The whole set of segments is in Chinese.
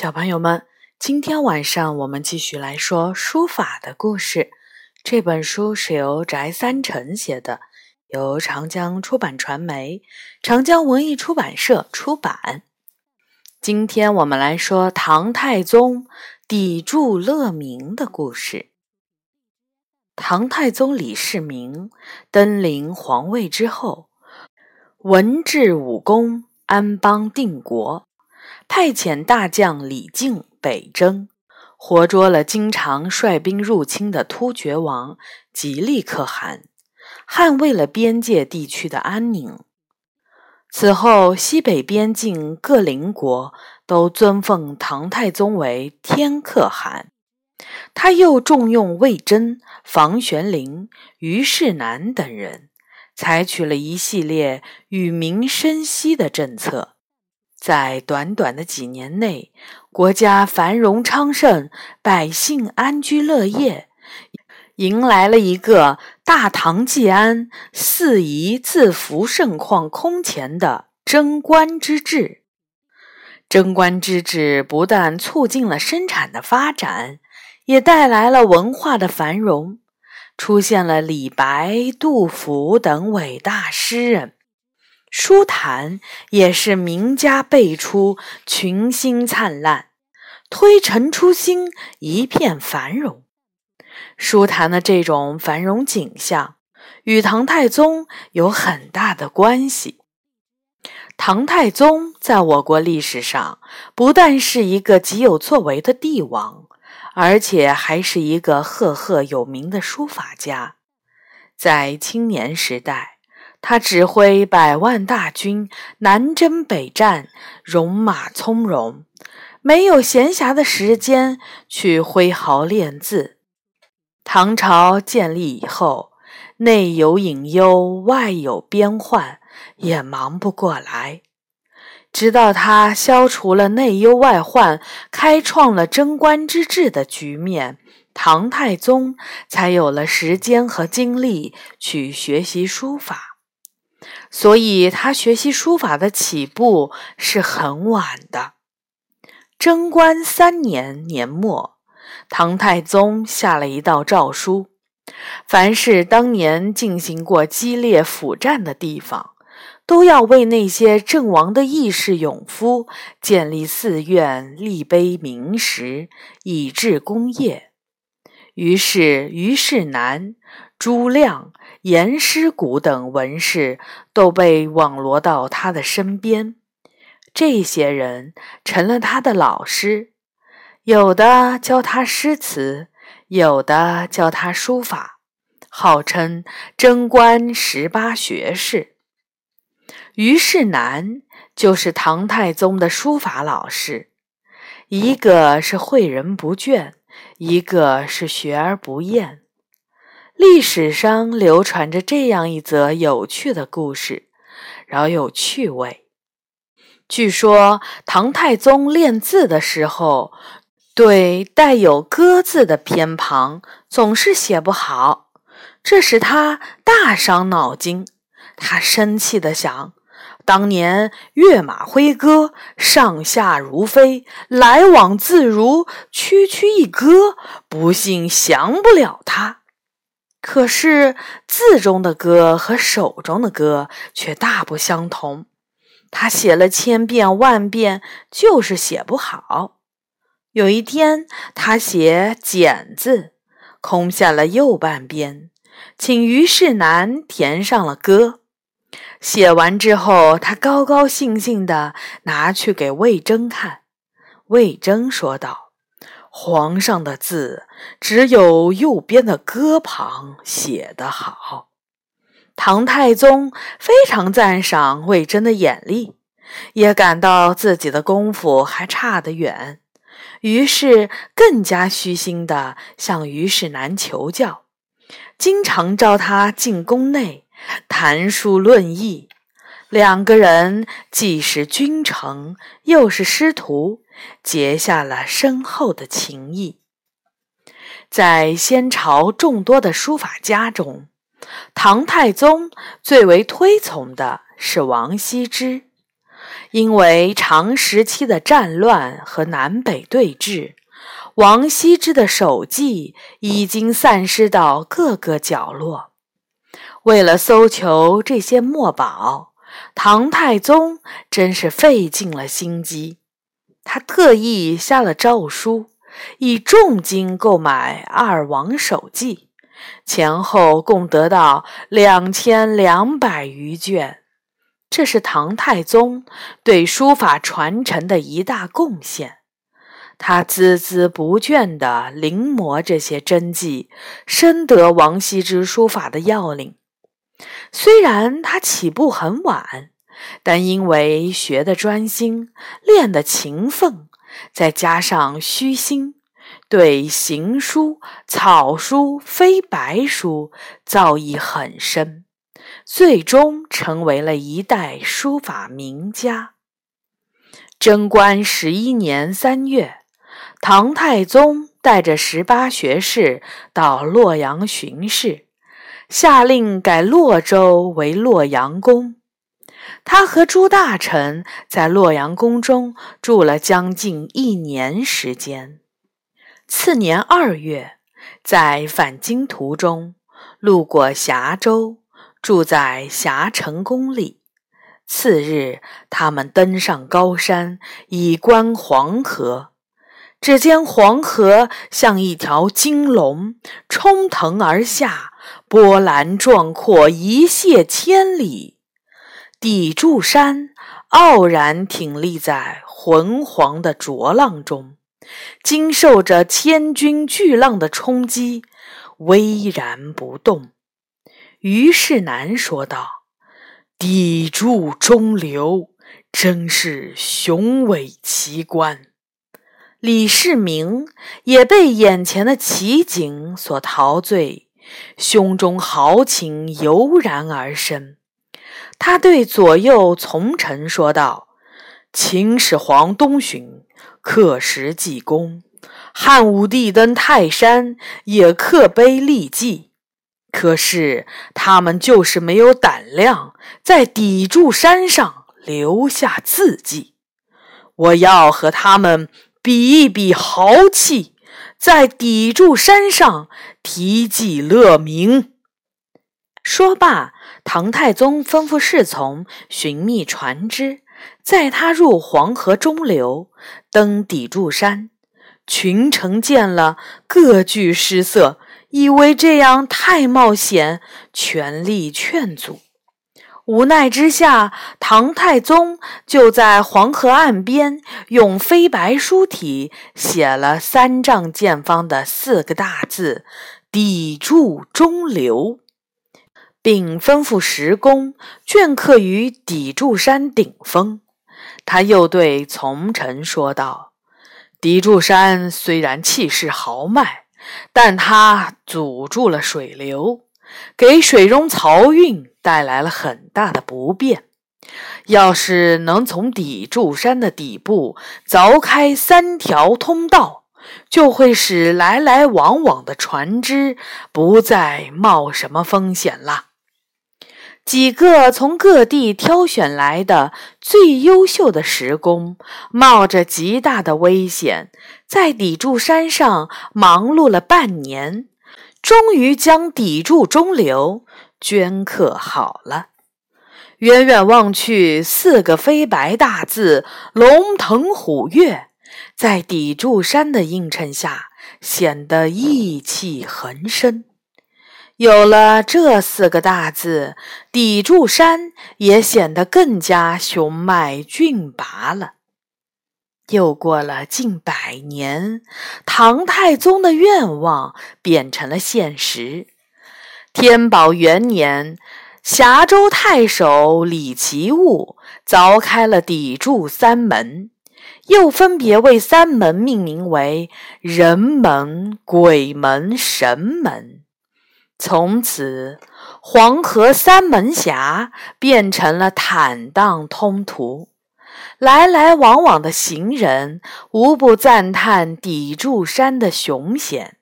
小朋友们，今天晚上我们继续来说书法的故事。这本书是由翟三成写的，由长江出版传媒、长江文艺出版社出版。今天我们来说唐太宗砥柱乐民的故事。唐太宗李世民登临皇位之后，文治武功，安邦定国。派遣大将李靖北征，活捉了经常率兵入侵的突厥王吉利可汗，捍卫了边界地区的安宁。此后，西北边境各邻国都尊奉唐太宗为天可汗。他又重用魏征、房玄龄、虞世南等人，采取了一系列与民生息的政策。在短短的几年内，国家繁荣昌盛，百姓安居乐业，迎来了一个大唐既安、四夷自服盛况空前的贞观之治。贞观之治不但促进了生产的发展，也带来了文化的繁荣，出现了李白、杜甫等伟大诗人。书坛也是名家辈出，群星灿烂，推陈出新，一片繁荣。书坛的这种繁荣景象，与唐太宗有很大的关系。唐太宗在我国历史上不但是一个极有作为的帝王，而且还是一个赫赫有名的书法家。在青年时代。他指挥百万大军南征北战，戎马从容，没有闲暇的时间去挥毫练字。唐朝建立以后，内有隐忧，外有边患，也忙不过来。直到他消除了内忧外患，开创了贞观之治的局面，唐太宗才有了时间和精力去学习书法。所以，他学习书法的起步是很晚的。贞观三年年末，唐太宗下了一道诏书：凡是当年进行过激烈辅战的地方，都要为那些阵亡的义士勇夫建立寺院、立碑铭石，以致功业。于是，虞世南、朱亮。严师古等文士都被网罗到他的身边，这些人成了他的老师，有的教他诗词，有的教他书法，号称贞观十八学士。虞世南就是唐太宗的书法老师，一个是诲人不倦，一个是学而不厌。历史上流传着这样一则有趣的故事，饶有趣味。据说唐太宗练字的时候，对带有“歌”字的偏旁总是写不好，这使他大伤脑筋。他生气地想：当年跃马挥戈，上下如飞，来往自如，区区一戈，不信降不了他。可是字中的“歌”和手中的“歌”却大不相同，他写了千遍万遍，就是写不好。有一天，他写“简”字，空下了右半边，请虞世南填上了“歌”。写完之后，他高高兴兴地拿去给魏征看。魏征说道。皇上的字只有右边的“戈”旁写得好。唐太宗非常赞赏魏征的眼力，也感到自己的功夫还差得远，于是更加虚心地向虞世南求教，经常召他进宫内谈书论艺。两个人既是君臣，又是师徒。结下了深厚的情谊。在先朝众多的书法家中，唐太宗最为推崇的是王羲之。因为长时期的战乱和南北对峙，王羲之的手迹已经散失到各个角落。为了搜求这些墨宝，唐太宗真是费尽了心机。他特意下了诏书，以重金购买二王手记，前后共得到两千两百余卷。这是唐太宗对书法传承的一大贡献。他孜孜不倦地临摹这些真迹，深得王羲之书法的要领。虽然他起步很晚。但因为学的专心，练的勤奋，再加上虚心，对行书、草书、飞白书造诣很深，最终成为了一代书法名家。贞观十一年三月，唐太宗带着十八学士到洛阳巡视，下令改洛州为洛阳宫。他和诸大臣在洛阳宫中住了将近一年时间。次年二月，在返京途中，路过峡州，住在峡城宫里。次日，他们登上高山，以观黄河。只见黄河像一条金龙，冲腾而下，波澜壮阔，一泻千里。砥柱山傲然挺立在浑黄的浊浪中，经受着千军巨浪的冲击，巍然不动。虞世南说道：“砥柱中流，真是雄伟奇观。”李世民也被眼前的奇景所陶醉，胸中豪情油然而生。他对左右从臣说道：“秦始皇东巡，刻石记功；汉武帝登泰山，也刻碑立迹。可是他们就是没有胆量在砥柱山上留下字迹。我要和他们比一比豪气，在砥柱山上题记乐名。”说罢。唐太宗吩咐侍从寻觅船只，载他入黄河中流，登砥柱山。群臣见了，各具失色，以为这样太冒险，全力劝阻。无奈之下，唐太宗就在黄河岸边用飞白书体写了三丈见方的四个大字：“砥柱中流”。并吩咐石工镌刻于砥柱山顶峰。他又对从臣说道：“砥柱山虽然气势豪迈，但它阻住了水流，给水中漕运带来了很大的不便。要是能从砥柱山的底部凿开三条通道，就会使来来往往的船只不再冒什么风险了。”几个从各地挑选来的最优秀的石工，冒着极大的危险，在砥柱山上忙碌了半年，终于将砥柱中流镌刻好了。远远望去，四个飞白大字“龙腾虎跃”在砥柱山的映衬下，显得意气横生。有了这四个大字，砥柱山也显得更加雄迈峻拔了。又过了近百年，唐太宗的愿望变成了现实。天宝元年，峡州太守李奇物凿开了砥柱三门，又分别为三门命名为人门、鬼门、神门。从此，黄河三门峡变成了坦荡通途，来来往往的行人无不赞叹砥柱山的雄险，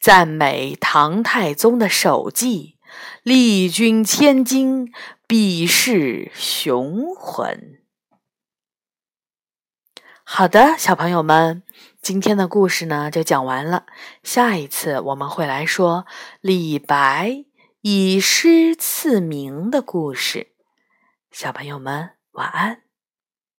赞美唐太宗的手迹，力军千金，必是雄浑。好的，小朋友们，今天的故事呢就讲完了。下一次我们会来说李白以诗赐名的故事。小朋友们，晚安。